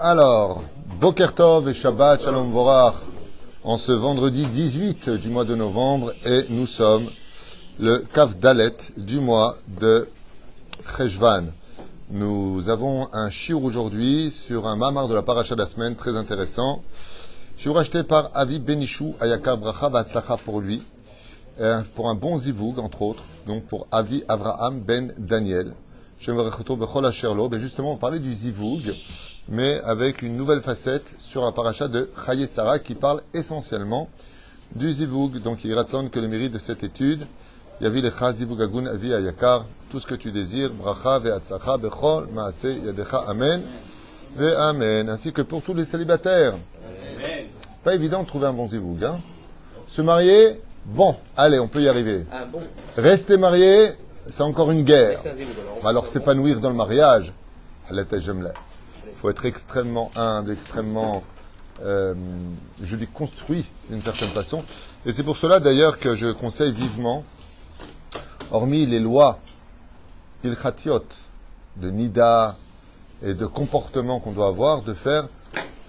Alors, Boker Tov et Shabbat Shalom Vorach en ce vendredi 18 du mois de novembre et nous sommes le Kaf Dalet du mois de Cheshvan. Nous avons un shiur aujourd'hui sur un mamar de la paracha de la semaine très intéressant. Shiur acheté par Avi Benichou Ayakar Bracha Vatzlacha pour lui, pour un bon zivoug entre autres, donc pour Avi Avraham Ben Daniel. Et justement, on parlait du zivoug, mais avec une nouvelle facette sur la paracha de Chaye Sarah qui parle essentiellement du zivoug. Donc il raconte que le mérite de cette étude, Yavi lecha zivug agun avi ayakar, tout ce que tu désires, bracha ve'atzlacha bechol maase yadecha amen ve'amen, ainsi que pour tous les célibataires. Pas évident de trouver un bon zivoug. Hein. Se marier, bon, allez, on peut y arriver. Rester marié, c'est encore une guerre. Alors s'épanouir dans le mariage, il faut être extrêmement humble, extrêmement, euh, je dis, construit d'une certaine façon. Et c'est pour cela d'ailleurs que je conseille vivement, hormis les lois ilchatiot de nida et de comportement qu'on doit avoir, de faire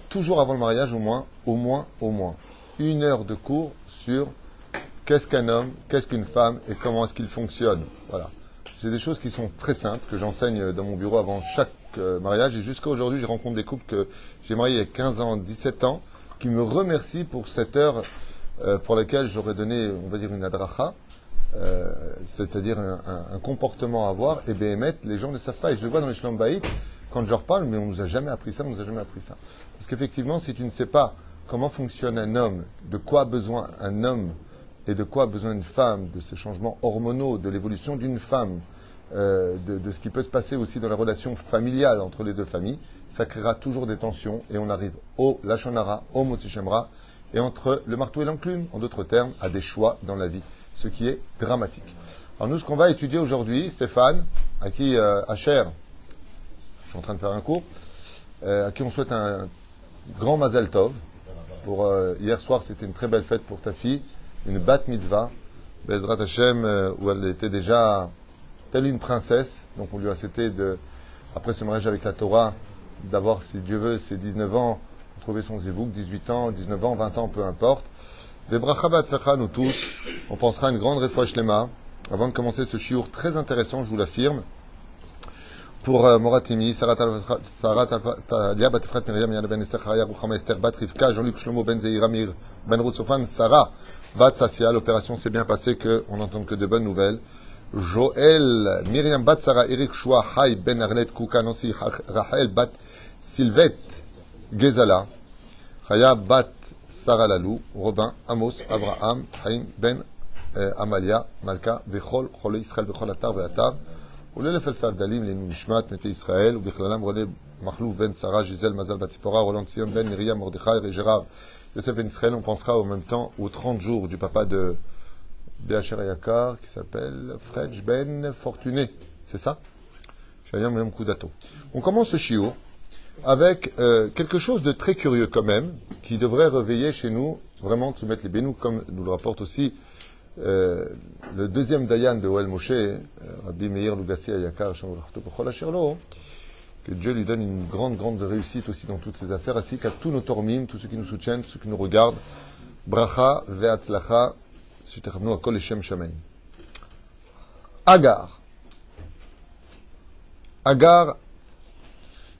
toujours avant le mariage au moins, au moins, au moins, une heure de cours sur qu'est-ce qu'un homme, qu'est-ce qu'une femme et comment est-ce qu'il fonctionne. Voilà. C'est des choses qui sont très simples, que j'enseigne dans mon bureau avant chaque euh, mariage. Et jusqu'à aujourd'hui, je rencontre des couples que j'ai mariés il y a 15 ans, 17 ans, qui me remercient pour cette heure euh, pour laquelle j'aurais donné, on va dire, une adracha, euh, c'est-à-dire un, comportement à avoir. Et bien, les gens ne savent pas. Et je le vois dans les shlambaït, quand je leur parle, mais on nous a jamais appris ça, on nous a jamais appris ça. Parce qu'effectivement, si tu ne sais pas comment fonctionne un homme, de quoi a besoin un homme, et de quoi a besoin une femme, de ces changements hormonaux, de l'évolution d'une femme, euh, de, ce qui peut se passer aussi dans la relation familiale entre les deux familles, ça créera toujours des tensions et on arrive au Lachonara, au Motsichemra, et entre le marteau et l'enclume, en d'autres termes, à des choix dans la vie, ce qui est dramatique. Alors nous, ce qu'on va étudier aujourd'hui, Stéphane, à qui, euh, Hacher, je suis en train de faire un cours, euh, à qui on souhaite un grand Mazel Tov. Pour, hier soir, c'était une très belle fête pour ta fille une bat mitzvah, Bezrat Hashem, euh, où elle était déjà telle une princesse. Donc on lui a cité, de, après ce mariage avec la Torah, d'avoir, si Dieu veut, ses 19 ans, trouver son zivouk, 18 ans, 19 ans, 20 ans, peu importe. Vebracha nous tous, on pensera à une grande réfouach lema, avant de commencer ce chiour très intéressant, je vous l'affirme, pour euh, Moratimi, Sarah Talia Batefrat Miriam Yana Ben Esther Chaya Ruchama Esther Bat Rivka Jean-Luc Shlomo Ben Zeiramir Ben Rutsofan Sarah Bat Sassia. L'opération s'est bien passée, qu'on n'entend que de bonnes nouvelles. Joël Myriam Bat Sarah Eric Shua Hay Ben Arlet Kuka Nancy Rachel Bat Sylvette Gezala Chaya Bat Sarah Lalou Robin Amos Abraham Haim Ben euh, Amalia Malka Vechol Chole Israël Vechol Atar Ve'atar ולאלף אלפי הבדלים לעילוי נשמת מתי ישראל, ובכללם רונה מחלוף בן שרה, ז'יזל מזל בת ציפורה, רולנד ציון בן מרים, מרדכי וג'רב, Yosef Ben on pensera en même temps aux 30 jours du papa de BHR Yakar qui s'appelle Fredj Ben Fortuné. C'est ça? On commence ce chiot avec euh, quelque chose de très curieux quand même, qui devrait réveiller chez nous vraiment de se mettre les bénous, comme nous le rapporte aussi euh, le deuxième Dayan de Oel Moshe, euh, Rabbi Meir Lugassi Ayakar, que Dieu lui donne une grande, grande réussite aussi dans toutes ses affaires, ainsi qu'à tous nos tormim, tous ceux qui nous soutiennent, tous ceux qui nous regardent. Bracha ve'atzlacha, à kol Shem shamein. Agar. Agar,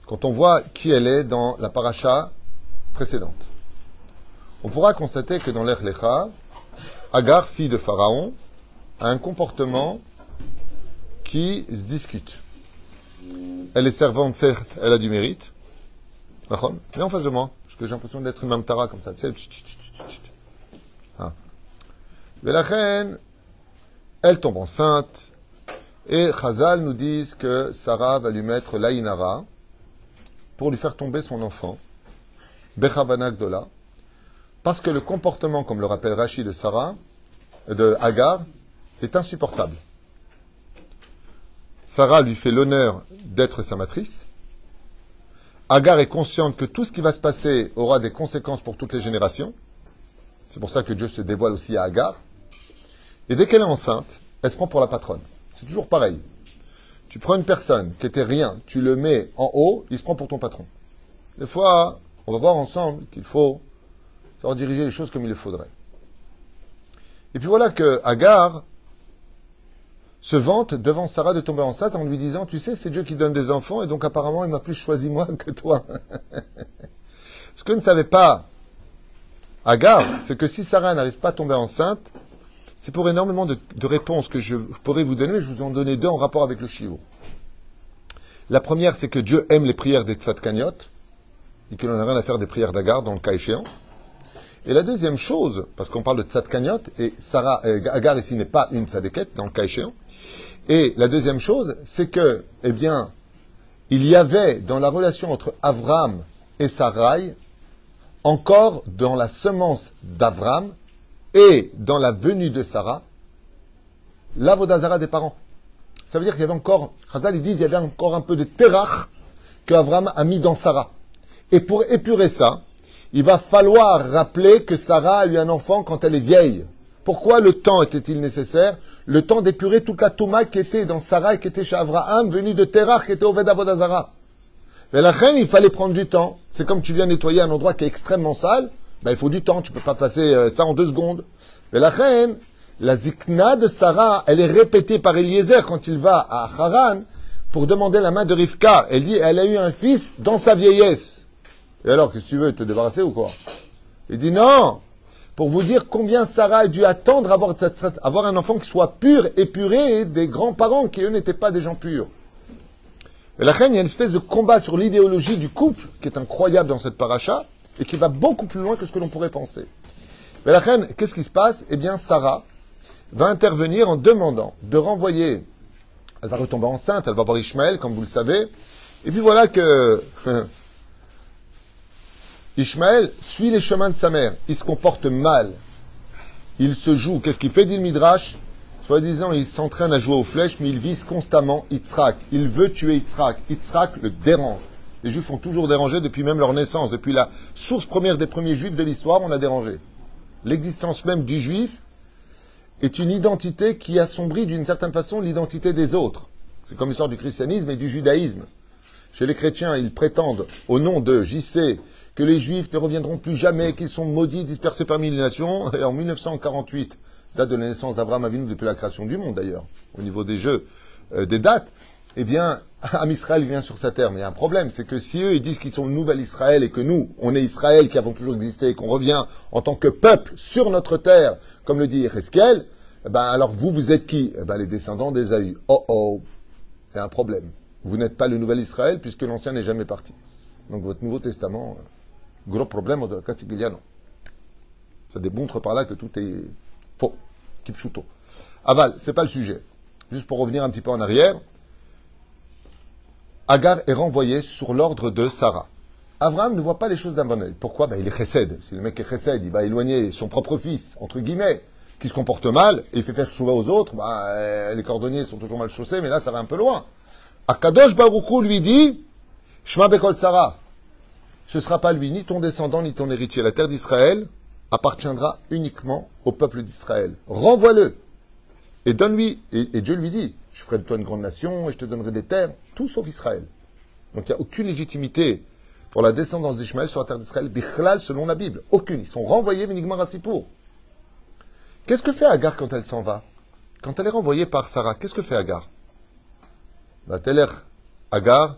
quand on voit qui elle est dans la paracha précédente, on pourra constater que dans l'Echlecha, Agar, fille de Pharaon, a un comportement qui se discute. Elle est servante, certes, elle a du mérite. Mais en face de moi, parce que j'ai l'impression d'être une mamtara comme ça. Ah. Mais la reine, elle tombe enceinte. Et Chazal nous dit que Sarah va lui mettre l'Aïnara pour lui faire tomber son enfant, Bechabanak Dola, parce que le comportement, comme le rappelle Rachid de Sarah, de Hagar, est insupportable. Sarah lui fait l'honneur d'être sa matrice. Hagar est consciente que tout ce qui va se passer aura des conséquences pour toutes les générations. C'est pour ça que Dieu se dévoile aussi à Hagar. Et dès qu'elle est enceinte, elle se prend pour la patronne. C'est toujours pareil. Tu prends une personne qui était rien, tu le mets en haut, il se prend pour ton patron. Des fois, on va voir ensemble qu'il faut savoir diriger les choses comme il le faudrait. Et puis voilà que Agar se vante devant Sarah de tomber enceinte en lui disant Tu sais, c'est Dieu qui donne des enfants et donc apparemment il m'a plus choisi moi que toi. Ce que ne savait pas Agar, c'est que si Sarah n'arrive pas à tomber enceinte, c'est pour énormément de, réponses que je pourrais vous donner, mais je vous en donner deux en rapport avec le chiot. La première, c'est que Dieu aime les prières des tzadkaniot, et que l'on n'a rien à faire des prières d'Agar dans le cas échéant. Et la deuxième chose, parce qu'on parle de tzadkaniot, et Sarah, Agar ici n'est pas une tzadeket dans le cas échéant. Et la deuxième chose, c'est que, eh bien, il y avait dans la relation entre Avram et Sarai, encore dans la semence d'Avram, et dans la venue de Sarah, l'avodazara des parents. Ça veut dire qu'il y avait encore, Chazal ils disent, il y avait encore un peu de terach que Avram a mis dans Sarah. Et pour épurer ça, il va falloir rappeler que Sarah a eu un enfant quand elle est vieille. Pourquoi le temps était-il nécessaire? Le temps d'épurer toute la Touma qui était dans Sarah et qui était chez Avraham, venu de Terach, qui était au Vedavodazara. Mais la reine, il fallait prendre du temps. C'est comme tu viens nettoyer un endroit qui est extrêmement sale. Ben, il faut du temps, tu peux pas passer euh, ça en deux secondes. Mais la reine, la zikna de Sarah, elle est répétée par Eliezer quand il va à Haran pour demander la main de Rivka. Elle dit, elle a eu un fils dans sa vieillesse. Et alors, que tu veux, te débarrasser ou quoi? Il dit non, pour vous dire combien Sarah a dû attendre avoir, avoir un enfant qui soit pur, épuré des grands-parents qui eux n'étaient pas des gens purs. Et la reine, il y a une espèce de combat sur l'idéologie du couple qui est incroyable dans cette paracha et qui va beaucoup plus loin que ce que l'on pourrait penser. Mais la reine, qu'est-ce qui se passe? Eh bien, Sarah va intervenir en demandant de renvoyer. Elle va retomber enceinte, elle va voir Ishmaël, comme vous le savez. Et puis voilà que Ishmaël suit les chemins de sa mère. Il se comporte mal. Il se joue. Qu'est-ce qu'il fait, dit le Midrash? Soi-disant, il s'entraîne à jouer aux flèches, mais il vise constamment Yitzhak. Il veut tuer Yitzhak. Yitzhak le dérange. Les Juifs ont toujours dérangé depuis même leur naissance. Depuis la source première des premiers Juifs de l'histoire, on a dérangé. L'existence même du Juif est une identité qui assombrit d'une certaine façon l'identité des autres. C'est comme l'histoire du christianisme et du judaïsme. Chez les chrétiens, ils prétendent, au nom de JC, que les Juifs ne reviendront plus jamais, qu'ils sont maudits, dispersés parmi les nations. Et en 1948, date de la naissance d'Abraham Avinu depuis la création du monde d'ailleurs, au niveau des jeux, euh, des dates, eh bien, Am Israël vient sur sa terre. Mais il y a un problème, c'est que si eux, ils disent qu'ils sont le nouvel Israël et que nous, on est Israël qui avons toujours existé et qu'on revient en tant que peuple sur notre terre, comme le dit Ezekiel, eh ben, alors vous, vous êtes qui? Eh ben, Les descendants d'Ésaü. Oh oh, il y a un problème. Vous n'êtes pas le nouvel Israël puisque l'ancien n'est jamais parti. Donc votre Nouveau Testament, euh, gros problème de Castigliano. Ça démontre par là que tout est faux. Kipchuto. Aval, c'est pas le sujet. Juste pour revenir un petit peu en arrière, Agar est renvoyé sur l'ordre de Sarah. Abraham ne voit pas les choses d'un bon oeil. Pourquoi? Ben, Il est chesed. Si le mec est chesed, il va éloigner son propre fils, entre guillemets, qui se comporte mal, et il fait faire chouva aux autres. Ben, les cordonniers sont toujours mal chaussés, mais là, ça va un peu loin. Akadosh Baruchou lui dit Shma Bekol Sarah. Ce ne sera pas lui, ni ton descendant, ni ton héritier. La terre d'Israël appartiendra uniquement au peuple d'Israël. Renvoie-le. Et donne-lui. et Dieu lui dit je ferai de toi une grande nation et je te donnerai des terres, tout sauf Israël. Donc il n'y a aucune légitimité pour la descendance d'Ishmaël sur la terre d'Israël, bichlal selon la Bible. Aucune. Ils sont renvoyés uniquement à Sipour. Qu'est-ce que fait Agar quand elle s'en va? Quand elle est renvoyée par Sarah, qu'est-ce que fait Agar? Va Agar,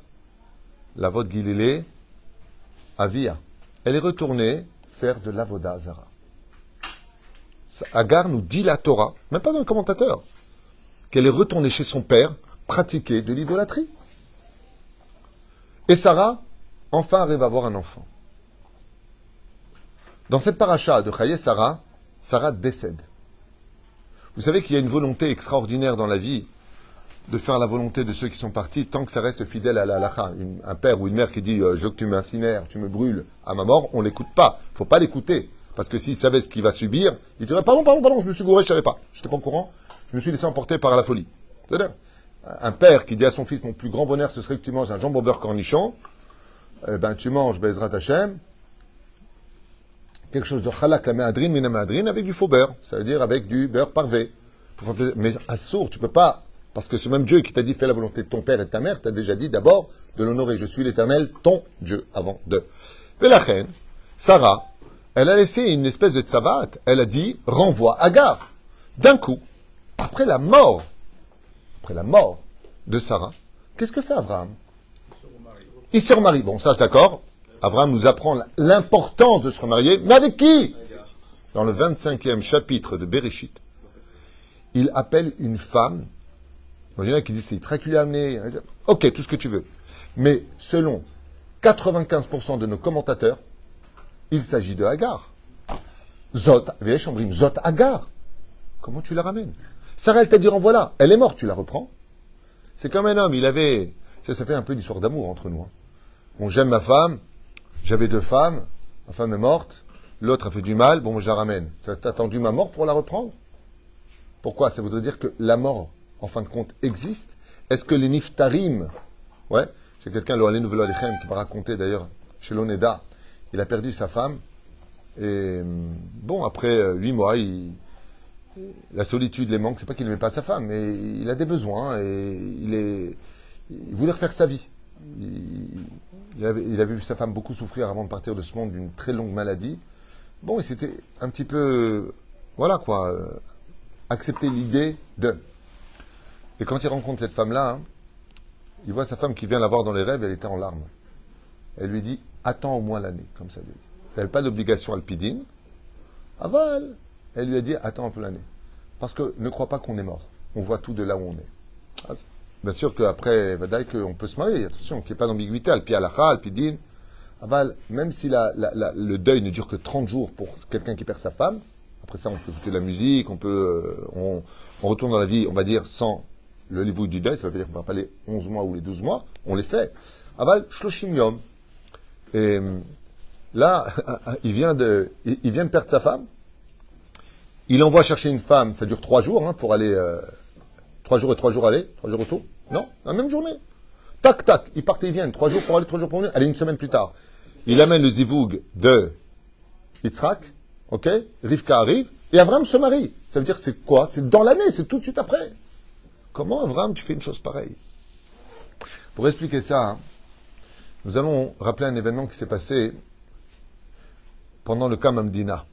la vote Gililé, Avia. Elle est retournée faire de l'avoda Zara. Agar nous dit la Torah, même pas dans le commentateur qu'elle est retournée chez son père pratiquer de l'idolâtrie. Et Sarah, enfin, arrive à avoir un enfant. Dans cette paracha de Chaye Sarah, Sarah décède. Vous savez qu'il y a une volonté extraordinaire dans la vie de faire la volonté de ceux qui sont partis tant que ça reste fidèle à la halakha. Un père ou une mère qui dit euh, Je veux que tu m'incinères, tu me brûles à ma mort, on l'écoute pas. faut pas l'écouter. Parce que s'il savait ce qu'il va subir, il dirait Pardon, pardon, pardon, je me suis gouré, je savais pas. Je n'étais pas au courant. Je me suis laissé emporter par la folie. Un père qui dit à son fils, mon plus grand bonheur, ce serait que tu manges un jambon beurre cornichon, eh ben, tu manges Bezrat Hashem, quelque chose de halak la méadrine, mina avec du faux beurre, c'est-à-dire avec du beurre parvé. Mais à sourd, tu peux pas Parce que ce même Dieu qui t'a dit fais la volonté de ton père et de ta mère, t'a déjà dit d'abord de l'honorer. Je suis l'éternel, ton Dieu, avant de. Mais la reine, Sarah, elle a laissé une espèce de tsavat. Elle a dit renvoie Agar. D'un coup, après la mort, après la mort de Sarah, qu'est-ce que fait Abraham? Il se remarie. Bon, ça, d'accord. Abraham nous apprend l'importance de se remarier. Mais avec qui? Dans le 25e chapitre de Bereshit, il appelle une femme. Il y en a qui disent c'est très amené. Ok, tout ce que tu veux. Mais selon 95% de nos commentateurs, il s'agit de Hagar. Zot, Zot Hagar. Comment tu la ramènes? Sarah, elle t'a dit renvoie-la. Elle est morte, tu la reprends. C'est comme un homme, il avait. Ça, ça fait un peu d'histoire d'amour entre nous. Hein. Bon, j'aime ma femme, j'avais deux femmes, ma femme est morte, l'autre a fait du mal, bon, je la ramène. T'as attendu ma mort pour la reprendre? Pourquoi? Ça voudrait dire que la mort, en fin de compte, existe Est-ce que les niftarim, ouais, j'ai quelqu'un, le Nouvel qui m'a raconté d'ailleurs chez l'Oneda, il a perdu sa femme, et bon, après euh, huit mois, il, la solitude, les manques, c'est pas qu'il n'aimait pas sa femme, mais il a des besoins et il, il voulait refaire sa vie. Il, avait, vu sa femme beaucoup souffrir avant de partir de ce monde d'une très longue maladie. Bon, et c'était un petit peu, voilà quoi, euh, accepter l'idée de. Et quand il rencontre cette femme-là, hein, il voit sa femme qui vient la voir dans les rêves, elle était en larmes. Elle lui dit Attends au moins l'année, comme ça. Elle n'avait pas d'obligation alpidine. Aval elle lui a dit Attends un peu l'année. Parce que ne crois pas qu'on est mort. On voit tout de là où on est. Ah, bien sûr qu'après, Vadaï, qu'on peut se marier. Attention, qu'il n'y ait pas d'ambiguïté. Alpi alacha, alpi Aval, même si le deuil ne dure que 30 jours pour quelqu'un qui perd sa femme, après ça, on peut écouter de la musique, on peut. Euh, on, retourne dans la vie, on va dire, sans le niveau du deuil. Ça veut dire qu'on ne va pas les 11 mois ou les 12 mois. On les fait. Aval, shloshim yom. Et là, il vient, de, il vient de perdre sa femme. Il envoie chercher une femme, ça dure trois jours hein, pour aller. Euh, trois jours et trois jours aller, trois jours retour. Non, la même journée. Tac, tac, il part et il vient. Trois jours pour aller, trois jours pour venir. Allez, une semaine plus tard. Il amène le zivoug de Yitzhak, ok? Rivka arrive, et Avram se marie. Ça veut dire c'est quoi? C'est dans l'année, c'est tout de suite après. Comment Avram, tu fais une chose pareille? Pour expliquer ça, nous allons rappeler un événement qui s'est passé pendant le Kamamdina.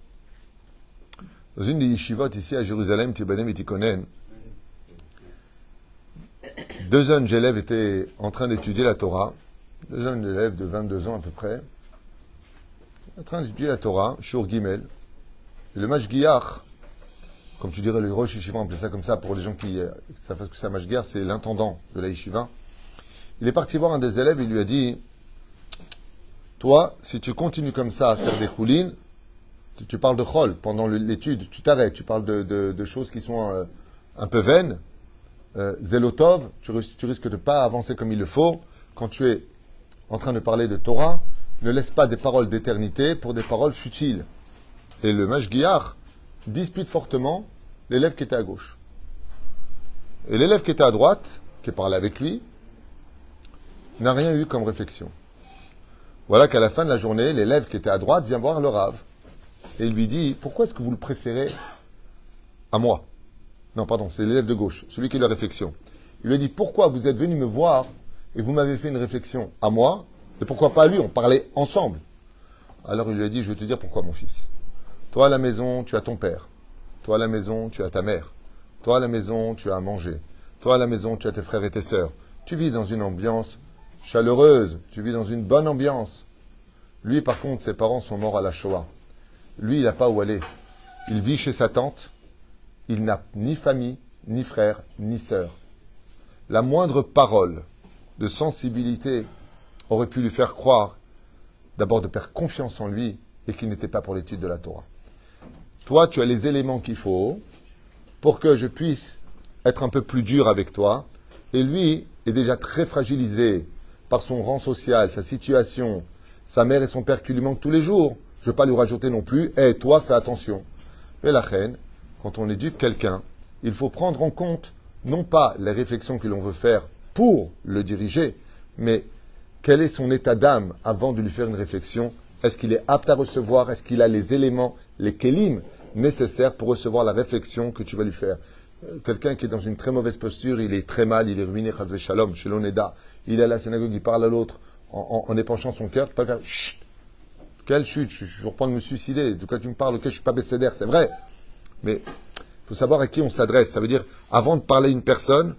Dans une des yeshivot ici à Jérusalem, Tibanem et deux jeunes élèves étaient en train d'étudier la Torah, deux jeunes élèves de 22 ans à peu près, en train d'étudier la Torah, Shur Gimel. Et le Mashgiach, comme tu dirais le Rosh Yeshiva, on appelait ça comme ça pour les gens qui euh, savent ce que c'est Mashgiach, c'est l'intendant de la. Il est parti voir un des élèves, il lui a dit Toi, si tu continues comme ça à faire des choulines, tu, parles de chol pendant l'étude, tu t'arrêtes, tu parles de, choses qui sont euh, un peu vaines. Euh, Zelotov, tu, tu, risques de ne pas avancer comme il le faut. Quand tu es en train de parler de Torah, ne laisse pas des paroles d'éternité pour des paroles futiles. Et le Mashgiach dispute fortement l'élève qui était à gauche. Et l'élève qui était à droite, qui parlait avec lui, n'a rien eu comme réflexion. Voilà qu'à la fin de la journée, l'élève qui était à droite vient voir le Rave et il lui dit Pourquoi est-ce que vous le préférez à moi? Non, pardon, c'est l'élève de gauche, celui qui a la réflexion. Il lui dit Pourquoi vous êtes venu me voir et vous m'avez fait une réflexion à moi? Et pourquoi pas à lui? On parlait ensemble. Alors il lui a dit Je vais te dire pourquoi, mon fils. Toi à la maison, tu as ton père. Toi à la maison, tu as ta mère. Toi à la maison, tu as à manger. Toi à la maison, tu as tes frères et tes sœurs. Tu vis dans une ambiance chaleureuse. Tu vis dans une bonne ambiance. Lui, par contre, ses parents sont morts à la Shoah. Lui, il n'a pas où aller. Il vit chez sa tante. Il n'a ni famille, ni frère, ni sœur. La moindre parole de sensibilité aurait pu lui faire croire d'abord de perdre confiance en lui et qu'il n'était pas pour l'étude de la Torah. Toi, tu as les éléments qu'il faut pour que je puisse être un peu plus dur avec toi. Et lui est déjà très fragilisé par son rang social, sa situation, sa mère et son père qui lui manquent tous les jours. Je ne vais pas lui rajouter non plus, hé, toi, fais attention. Mais la reine, quand on éduque quelqu'un, il faut prendre en compte non pas les réflexions que l'on veut faire pour le diriger, mais quel est son état d'âme avant de lui faire une réflexion Est-ce qu'il est apte à recevoir? Est-ce qu'il a les éléments, les kélim nécessaires pour recevoir la réflexion que tu vas lui faire Euh, Quelqu'un qui est dans une très mauvaise posture, il est très mal, il est ruiné, shalom, chez. Il est à la synagogue, il parle à l'autre en, en, en épanchant son cœur. Pas faire chut. Quelle chute, je, je reprends de me suicider. De quoi tu me parles Ok, je suis pas bécédaire, c'est vrai. Mais il faut savoir à qui on s'adresse. Ça veut dire, avant de parler à une personne,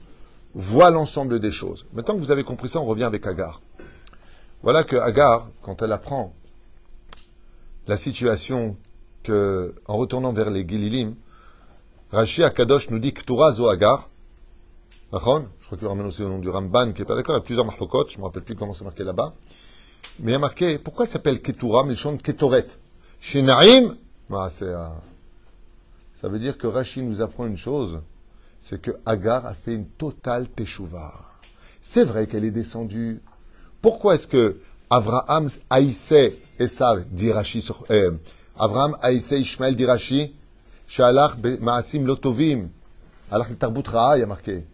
vois l'ensemble des choses. Maintenant que vous avez compris ça, on revient avec Agar. Voilà que Agar, quand elle apprend la situation en retournant vers les Gililim, Rashi Akadosh nous dit Torah zo Agar, je crois qu'il ramène aussi le nom du Ramban qui est pas d'accord, il y a plusieurs marlokot, je ne me rappelle plus comment c'est marqué là-bas. Mais il y a marqué, pourquoi elle s'appelle Ketura, mais chante Ketoret Chez ah, c'est, euh, ça veut dire que Rashi nous apprend une chose, c'est que Agar a fait une totale teshuva. C'est vrai qu'elle est descendue. Pourquoi est-ce que Abraham haïssait Esav, dit Rashi sur, euh, Abraham haïssait Ishmael, dit Rashi, Shalach ma'asim lotovim, alach il y a marqué.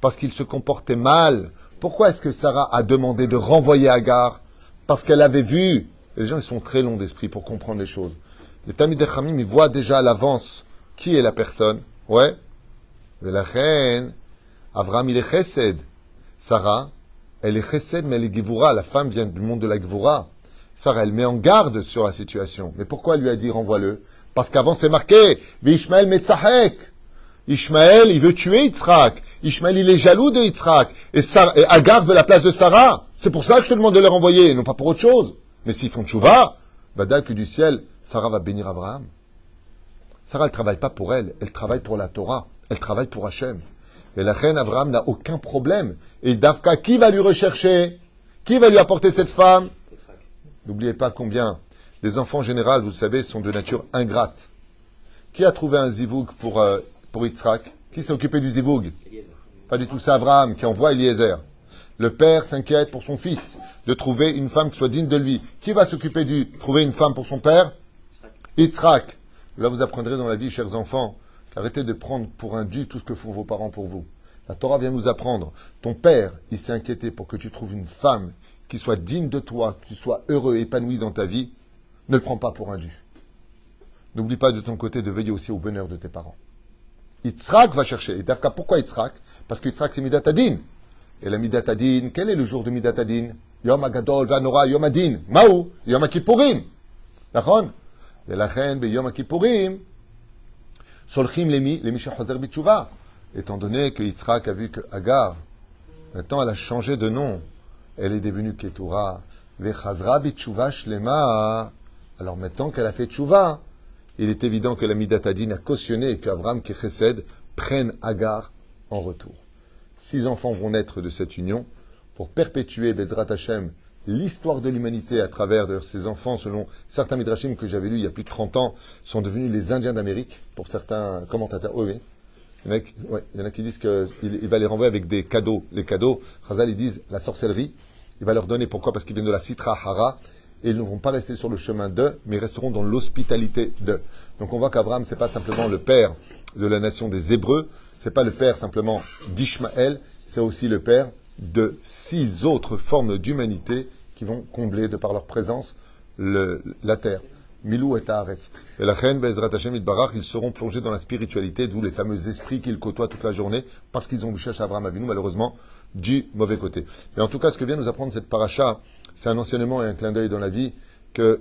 Parce qu'il se comportait mal. Pourquoi est-ce que Sarah a demandé de renvoyer Agar? Parce qu'elle avait vu. Les gens, ils sont très longs d'esprit pour comprendre les choses. Les Tamid Khamim, ils voient déjà à l'avance qui est la personne. Ouais. Mais la reine, Abraham, il est chesed. Sarah, elle est chesed, mais elle est givura. La femme vient du monde de la givura. Sarah, elle met en garde sur la situation. Mais pourquoi elle lui a dit renvoie-le? Parce qu'avant, c'est marqué, Ishmael metzahek. Ishmael, il veut tuer Yitzhak. Ishmael, il est jaloux de Yitzhak. Et, Sarah, et Agar veut la place de Sarah. C'est pour ça que je te demande de les renvoyer, non pas pour autre chose. Mais s'ils font tchouva, que du ciel, Sarah va bénir Abraham. Sarah, elle travaille pas pour elle, elle travaille pour la Torah, elle travaille pour Hachem. Et la reine Abraham n'a aucun problème. Et Davka, qui va lui rechercher? Qui va lui apporter cette femme? N'oubliez pas combien les enfants en général, vous le savez, sont de nature ingrate. Qui a trouvé un zivoug pour, euh, pour Yitzhak? Qui s'est occupé du zivoug? Pas du tout, c'est Abraham qui envoie Eliezer. Le père s'inquiète pour son fils de trouver une femme qui soit digne de lui. Qui va s'occuper du trouver une femme pour son père? Yitzhak. Là, vous apprendrez dans la vie, chers enfants, qu'arrêtez de prendre pour un dû tout ce que font vos parents pour vous. La Torah vient nous apprendre. Ton père, il s'est inquiété pour que tu trouves une femme qui soit digne de toi, que tu sois heureux, et épanoui dans ta vie, ne le prends pas pour un indu. N'oublie pas de ton côté de veiller aussi au bonheur de tes parents. Yitzhak va chercher. Et Dafka, pourquoi Yitzhak? Parce que Yitzhak, c'est Midatadin. Et la Midatadin, quel est le jour de Midatadin Yom Agadol, Vanora, Yom Adin. Maou, Yom Kippourim. D'accord? Et la reine, ben, Yom Kippourim, Solchim Lemi, Lemi Shachozer Bitchouva. Étant donné que Yitzhak a vu que Agar, maintenant, elle a changé de nom elle est devenue Ketura, Vechazra bitshuva shlema. Alors maintenant qu'elle a fait tchouva, il est évident que la Midatadine a cautionné que Abraham qui Chesed prenne Agar en retour. Six enfants vont naître de cette union pour perpétuer Bezrat Hashem l'histoire de l'humanité à travers de ses enfants, selon certains midrashim que j'avais lus il y a plus de 30 ans, sont devenus les Indiens d'Amérique, pour certains commentateurs. Oui, oui. Il y en a qui, disent qu'il il va les renvoyer avec des cadeaux. Les cadeaux, Khazal, ils disent la sorcellerie. Il va leur donner, pourquoi? Parce qu'ils viennent de la Sitra Hara, et ils ne vont pas rester sur le chemin de, mais ils resteront dans l'hospitalité de. Donc on voit qu'Abraham, c'est pas simplement le père de la nation des Hébreux, c'est pas le père simplement d'Ishmaël, c'est aussi le père de six autres formes d'humanité qui vont combler, de par leur présence, la terre. Milou et Taaretz. Et la reine Bezrat Hashem Itbarach, ils seront plongés dans la spiritualité, d'où les fameux esprits qu'ils côtoient toute la journée, parce qu'ils ont vu Abraham Avinu, malheureusement, du mauvais côté. Et en tout cas, ce que vient nous apprendre cette paracha, c'est un enseignement et un clin d'œil dans la vie que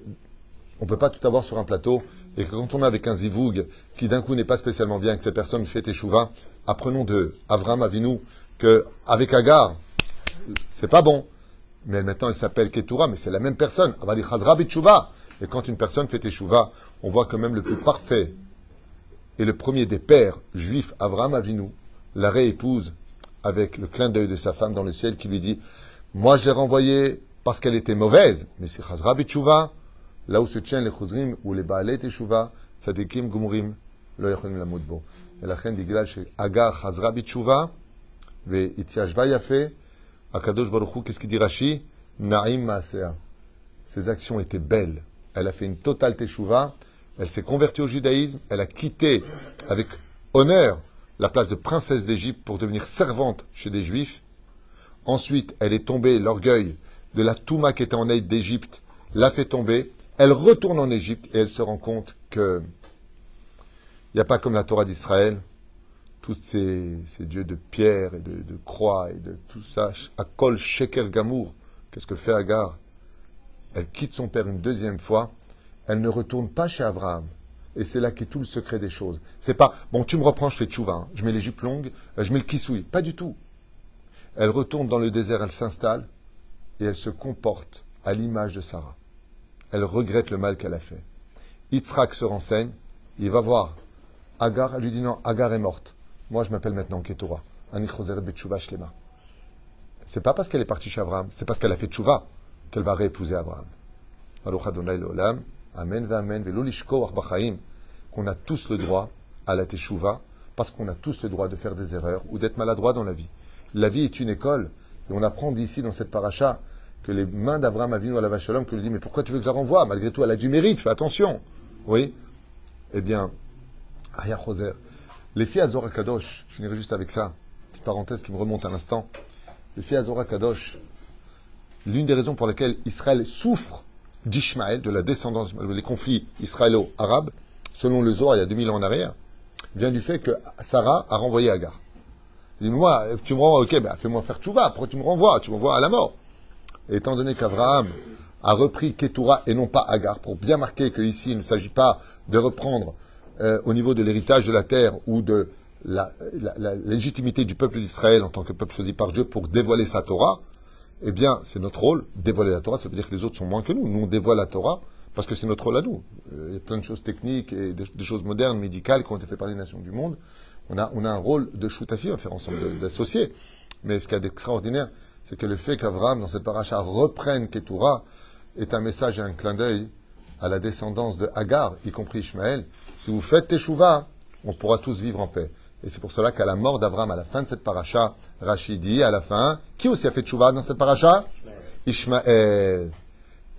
on peut pas tout avoir sur un plateau, et que quand on est avec un zivoug qui d'un coup n'est pas spécialement bien, que cette personne fait échouva, apprenons de Abraham Avinu que avec Agar, c'est pas bon. Mais maintenant, elle s'appelle Ketura, mais c'est la même personne. Et quand une personne fait Teshuvah, on voit que même le plus parfait et le premier des pères juifs, Avraham Avinu, la réépouse avec le clin d'œil de sa femme dans le ciel qui lui dit Moi, je l'ai renvoyée parce qu'elle était mauvaise, mais c'est Chazra Bitshuva, là où se tiennent les Chuzrim ou les Baalei Teshuvah, Tzadikim Gumurim, lo yachonim lamudbo. Et la reine dit chez Agar Chazra Bitshuva, ve Itiyashva Yafe, Akadosh Baruch qu'est-ce qu'il dit Rashi? Naïm Maasea. Ses actions étaient belles. Elle a fait une totale teshuva. Elle s'est convertie au judaïsme. Elle a quitté avec honneur la place de princesse d'Égypte pour devenir servante chez des juifs. Ensuite, elle est tombée, l'orgueil de la Touma qui était en aide d'Égypte l'a fait tomber. Elle retourne en Égypte et elle se rend compte que il n'y a pas comme la Torah d'Israël. tous ces, dieux de pierre et de, croix et de tout ça, Akol Sheker Gamour, qu'est-ce que fait Agar? Elle quitte son père une deuxième fois, elle ne retourne pas chez Abraham. Et c'est là qu'est tout le secret des choses. C'est pas, bon, tu me reprends, je fais tchouva, hein. je mets les jupes longues, euh, je mets le kisoui. Pas du tout. Elle retourne dans le désert, elle s'installe, et elle se comporte à l'image de Sarah. Elle regrette le mal qu'elle a fait. Yitzhak se renseigne, il va voir Agar, elle lui dit non, Agar est morte. Moi, je m'appelle maintenant Ketura. C'est pas parce qu'elle est partie chez Abraham, c'est parce qu'elle a fait tchouva qu'elle va réépouser Abraham. Amen, amen, qu'on a tous le droit à la teshuva, parce qu'on a tous le droit de faire des erreurs ou d'être maladroit dans la vie. La vie est une école, et on apprend d'ici, dans cette paracha, que les mains d'Abraham Avinu à la Vachalom, que lui dit, mais pourquoi tu veux que je la renvoie? Malgré tout, elle a du mérite, fais attention. Oui? Eh bien, Aya Choser, les filles Azora Kadosh, je finirai juste avec ça, petite parenthèse qui me remonte à l'instant. Les filles Azora Kadosh, l'une des raisons pour lesquelles Israël souffre d'Ishmaël, de la descendance, les conflits israélo-arabes, selon le Zohar il y a 2000 ans en arrière, vient du fait que Sarah a renvoyé Agar. Il dit, moi, tu me renvoies, ok, ben, fais-moi faire tchouva, pourquoi tu me renvoies Tu me renvoies à la mort. Et étant donné qu'Abraham a repris Ketura et non pas Agar, pour bien marquer qu'ici il ne s'agit pas de reprendre euh, au niveau de l'héritage de la terre ou de la, légitimité du peuple d'Israël en tant que peuple choisi par Dieu pour dévoiler sa Torah, eh bien, c'est notre rôle. Dévoiler la Torah, ça veut dire que les autres sont moins que nous. Nous, on dévoile la Torah parce que c'est notre rôle à nous. Euh, il y a plein de choses techniques et des, choses modernes, médicales qui ont été faites par les nations du monde. On a, on a un rôle de choutafi à faire ensemble, d'associer. Mais ce qu'il y a d'extraordinaire, c'est que le fait qu'Avraham, dans cette paracha, reprenne Ketura, est un message et un clin d'œil à la descendance de Hagar, y compris Ishmaël. Si vous faites Teshuvah, on pourra tous vivre en paix. Et c'est pour cela qu'à la mort d'Abraham, à la fin de cette paracha, Rachid dit à la fin, qui aussi a fait Teshuvah dans cette paracha? Ishmaël.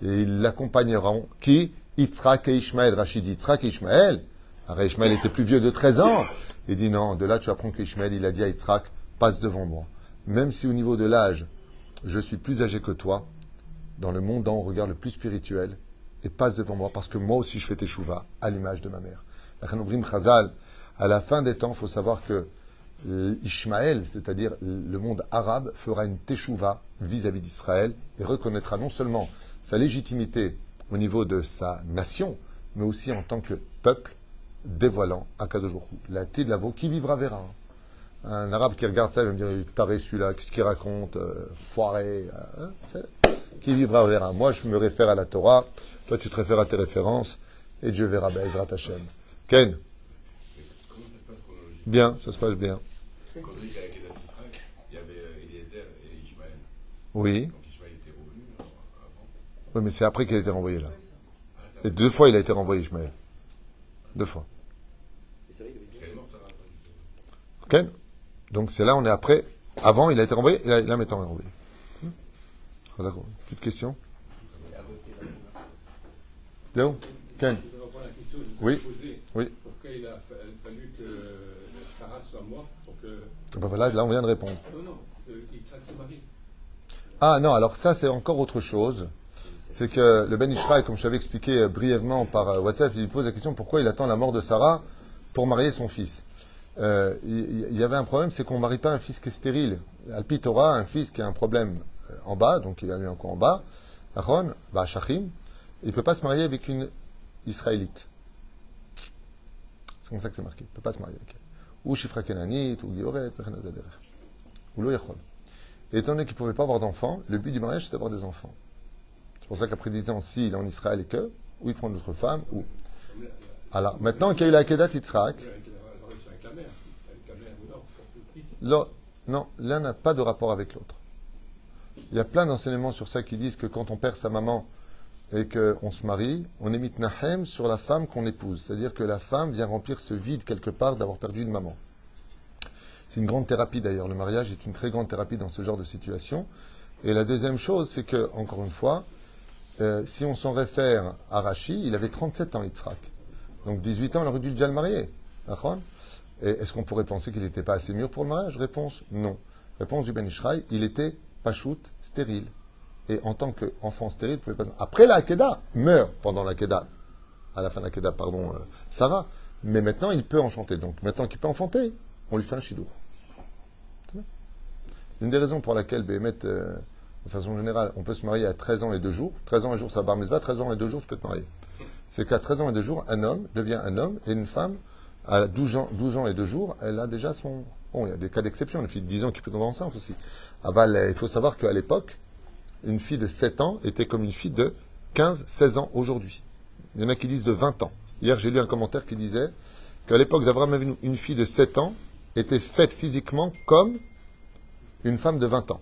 Et ils l'accompagneront. Qui? Yitzhak et Ishmaël. Rachid dit Yitzhak et Ishmaël. Alors Ishmaël était plus vieux de 13 ans. Il dit non, de là tu apprends qu'Ishmaël, il a dit à Yitzhak, passe devant moi. Même si au niveau de l'âge, je suis plus âgé que toi, dans le monde on regarde le plus spirituel, et passe devant moi, parce que moi aussi je fais Teshuvah à l'image de ma mère. Chazal, à la fin des temps, il faut savoir que Ishmaël, c'est-à-dire le monde arabe, fera une teshuva vis-à-vis d'Israël et reconnaîtra non seulement sa légitimité au niveau de sa nation, mais aussi en tant que peuple dévoilant Akadosh la de la qui vivra verra. Un arabe qui regarde ça, il va me dire taré celui-là, qu'est-ce qu'il raconte, euh, foiré, euh, hein, qui vivra verra. Moi, je me réfère à la Torah, toi, tu te réfères à tes références, et Dieu verra, Bezrat Hashem. Ken Bien, ça se passe bien. On euh. Oui. Donc Ishmaël était revenu avant. Oui, mais c'est après qu'il a été renvoyé là. Et deux fois il a été renvoyé Ishmaël. Deux fois. Ok Donc c'est là, on est après. Avant, il a été renvoyé, et là, là maintenant, il est renvoyé. Hmm D'accord. Plus de questions Léo? Ken? Oui. Oui. Pourquoi il a fallu que ben voilà, là on vient de répondre. Non, non, euh, Ah non, alors ça c'est encore autre chose. C'est que le Ben Ishraï, comme je t'avais expliqué euh, brièvement par euh, WhatsApp, il lui pose la question pourquoi il attend la mort de Sarah pour marier son fils? il y, avait un problème, c'est qu'on ne marie pas un fils qui est stérile. Alpi Torah, un fils qui a un problème en bas, donc il a mis encore en bas, Aaron, bah, Shachim, il ne peut pas se marier avec une Israélite. C'est comme ça que c'est marqué. Il ne peut pas se marier avec elle ou Shifra Kenanit, ou Gioret, ou Lo Yachol. Et étant donné qu'il ne pouvait pas avoir d'enfants, le but du mariage, c'est d'avoir des enfants. C'est pour ça qu'après 10 ans, s'il est en Israël et que, ou il prend d'autres femme, ou. Alors, maintenant qu'il y a eu la Kedat Yitzhak. Non, l'un n'a pas de rapport avec l'autre. Il y a plein d'enseignements sur ça qui disent que quand on perd sa maman et qu'on se marie, on émite Nahem sur la femme qu'on épouse. C'est-à-dire que la femme vient remplir ce vide quelque part d'avoir perdu une maman. C'est une grande thérapie d'ailleurs. Le mariage est une très grande thérapie dans ce genre de situation. Et la deuxième chose, c'est que, encore une fois, euh, si on s'en réfère à Rachi, il avait 37 ans, Yitzhak. Donc 18 ans, il aurait dû déjà le marier. Et est-ce qu'on pourrait penser qu'il n'était pas assez mûr pour le mariage? Réponse non. Réponse du Ben Ishraï, il était pachout, stérile et en tant qu'enfant stérile, pouvait pas... Après la meurt pendant la à la fin de la pardon, euh, Sarah. Mais maintenant, il peut enchanter. Donc maintenant qu'il peut enfanter, on lui fait un chidour. Une des raisons pour laquelle euh, de façon générale, on peut se marier à 13 ans et 2 jours. 13 ans et 2 jours, ça bar mitzvah, 13 ans et 2 jours, tu peux te marier. C'est qu'à 13 ans et 2 jours, un homme devient un homme et une femme, à 12 ans, 12 ans et 2 jours, elle a déjà son. Bon, il y a des cas d'exception, une fille de 10 ans qui peut tomber enceinte aussi. Ah bah, il faut savoir qu'à l'époque, une fille de 7 ans était comme une fille de 15, 16 ans aujourd'hui. Il y en a qui disent de 20 ans. Hier, j'ai lu un commentaire qui disait qu'à l'époque d'Abraham, une fille de 7 ans était faite physiquement comme une femme de 20 ans.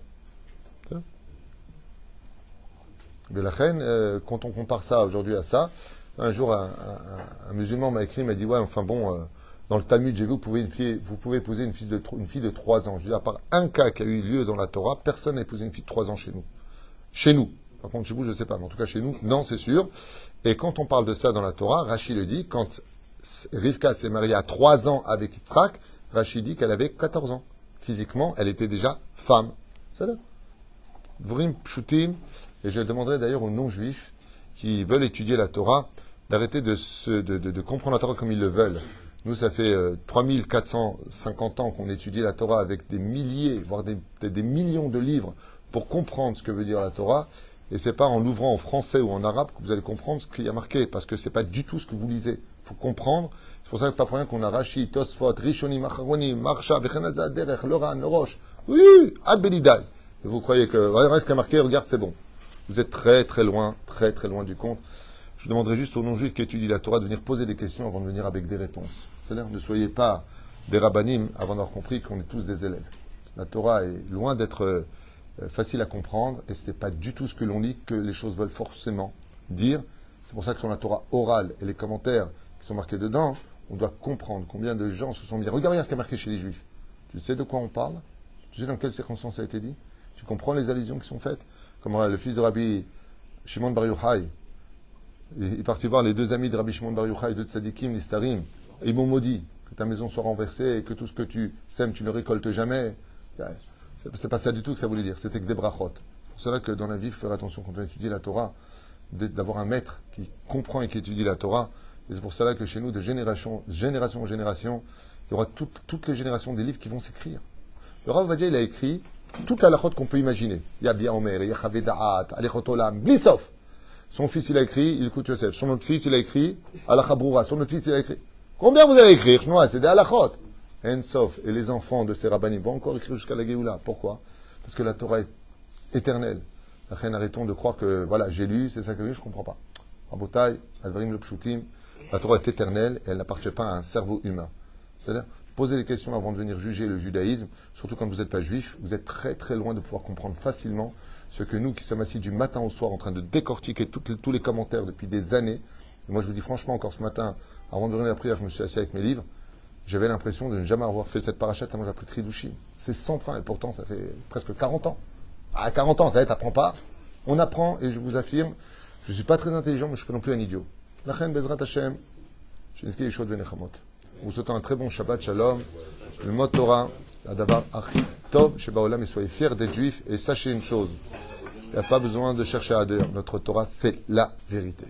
Mais la reine, euh, quand on compare ça aujourd'hui à ça, un jour, un, musulman m'a écrit, m'a dit Ouais, enfin bon, euh, dans le Talmud, j'ai vu, vous pouvez, une vous pouvez épouser une fille, de, une fille de 3 ans. Je dis À part un cas qui a eu lieu dans la Torah, personne n'a épousé une fille de 3 ans chez nous. Chez nous. Par contre, chez vous, je ne sais pas, mais en tout cas chez nous, non, c'est sûr. Et quand on parle de ça dans la Torah, Rachid le dit, quand Rivka s'est mariée à 3 ans avec Yitzhak, Rachid dit qu'elle avait 14 ans physiquement, elle était déjà femme. C'est ça Vrim Pshutim, et je demanderai d'ailleurs aux non-juifs qui veulent étudier la Torah d'arrêter de, de, comprendre la Torah comme ils le veulent. Nous, ça fait 3450 euh, ans qu'on étudie la Torah avec des milliers, voire des, des, millions de livres pour comprendre ce que veut dire la Torah. Et c'est pas en l'ouvrant en français ou en arabe que vous allez comprendre ce qu'il y a marqué, parce que c'est pas du tout ce que vous lisez. Faut comprendre c'est pour ça que pas pour rien qu'on a Rashi, Tosfot, Rishonim, Acharoni, Marsha, Bechenal Derech, Loran, Roche. Oui, Ad Belidai. Et vous croyez que, voilà ce qui a marqué, regarde, c'est bon. Vous êtes très très loin, très très loin du compte. Je demanderai juste aux non-juifs qui étudient la Torah de venir poser des questions avant de venir avec des réponses. C'est-à-dire, ne soyez pas des rabbinim avant d'avoir compris qu'on est tous des élèves. La Torah est loin d'être euh, facile à comprendre et ce n'est pas du tout ce que l'on lit que les choses veulent forcément dire. C'est pour ça que sur la Torah orale et les commentaires qui sont marqués dedans, on doit comprendre combien de gens se sont dit Regarde bien ce qui a marqué chez les Juifs. Tu sais de quoi on parle? Tu sais dans quelles circonstances ça a été dit? Tu comprends les allusions qui sont faites? Comme le fils de Rabbi Shimon Bar Yochai, il est parti voir les deux amis de Rabbi Shimon Bar Yochai, deux tzadikim, Nistarim, et ils m'ont maudit. Que ta maison soit renversée et que tout ce que tu sèmes, tu ne récoltes jamais. C'est pas ça du tout que ça voulait dire, c'était que des brachot. C'est cela que dans la vie, il faut faire attention quand on étudie la Torah, d'avoir un maître qui comprend et qui étudie la Torah et c'est pour cela que chez nous, de génération, génération en génération, il y aura toutes les générations des livres qui vont s'écrire. Le Rav Vadia, il a écrit toute la lachot qu'on peut imaginer. Il y a Bia Omer, il y a Chavedaat, Alechot Olam, Blisov. Son fils, il a écrit, il écoute Yosef. Son autre fils, il a écrit, Alachabroura. Son autre fils, il a écrit. Combien vous allez écrire C'est des Alachot. Ensof. Et les enfants de ces rabbinim vont encore écrire jusqu'à la Géoula. Pourquoi? Parce que la Torah est éternelle. Arrêtons de croire que, voilà, j'ai lu, c'est ça que je ne comprends pas. Rabotai, Advarim Pshutim, la Torah est éternelle et elle n'appartient pas à un cerveau humain. C'est-à-dire, poser des questions avant de venir juger le judaïsme, surtout quand vous n'êtes pas juif, vous êtes très très loin de pouvoir comprendre facilement ce que nous qui sommes assis du matin au soir en train de décortiquer tous les commentaires depuis des années. Et moi je vous dis franchement, encore ce matin, avant de venir la prière, je me suis assis avec mes livres j'avais l'impression de ne jamais avoir fait cette parachat tellement j'ai appris Tridouchi. C'est sans fin et pourtant ça fait presque 40 ans. Ah, à 40 ans, ça va, apprends pas. On apprend et je vous affirme, je ne suis pas très intelligent, mais je ne suis pas non plus un idiot. La Bezrat Hashem, Shiniski Yeshua Venechamot. Vous souhaitons un très bon Shabbat Shalom, le mot Torah, la Dabar Achitov, Shebaolam, et soyez fiers d'être juifs et sachez une chose. Il n'y a pas besoin de chercher à ailleurs. Notre Torah, c'est la vérité.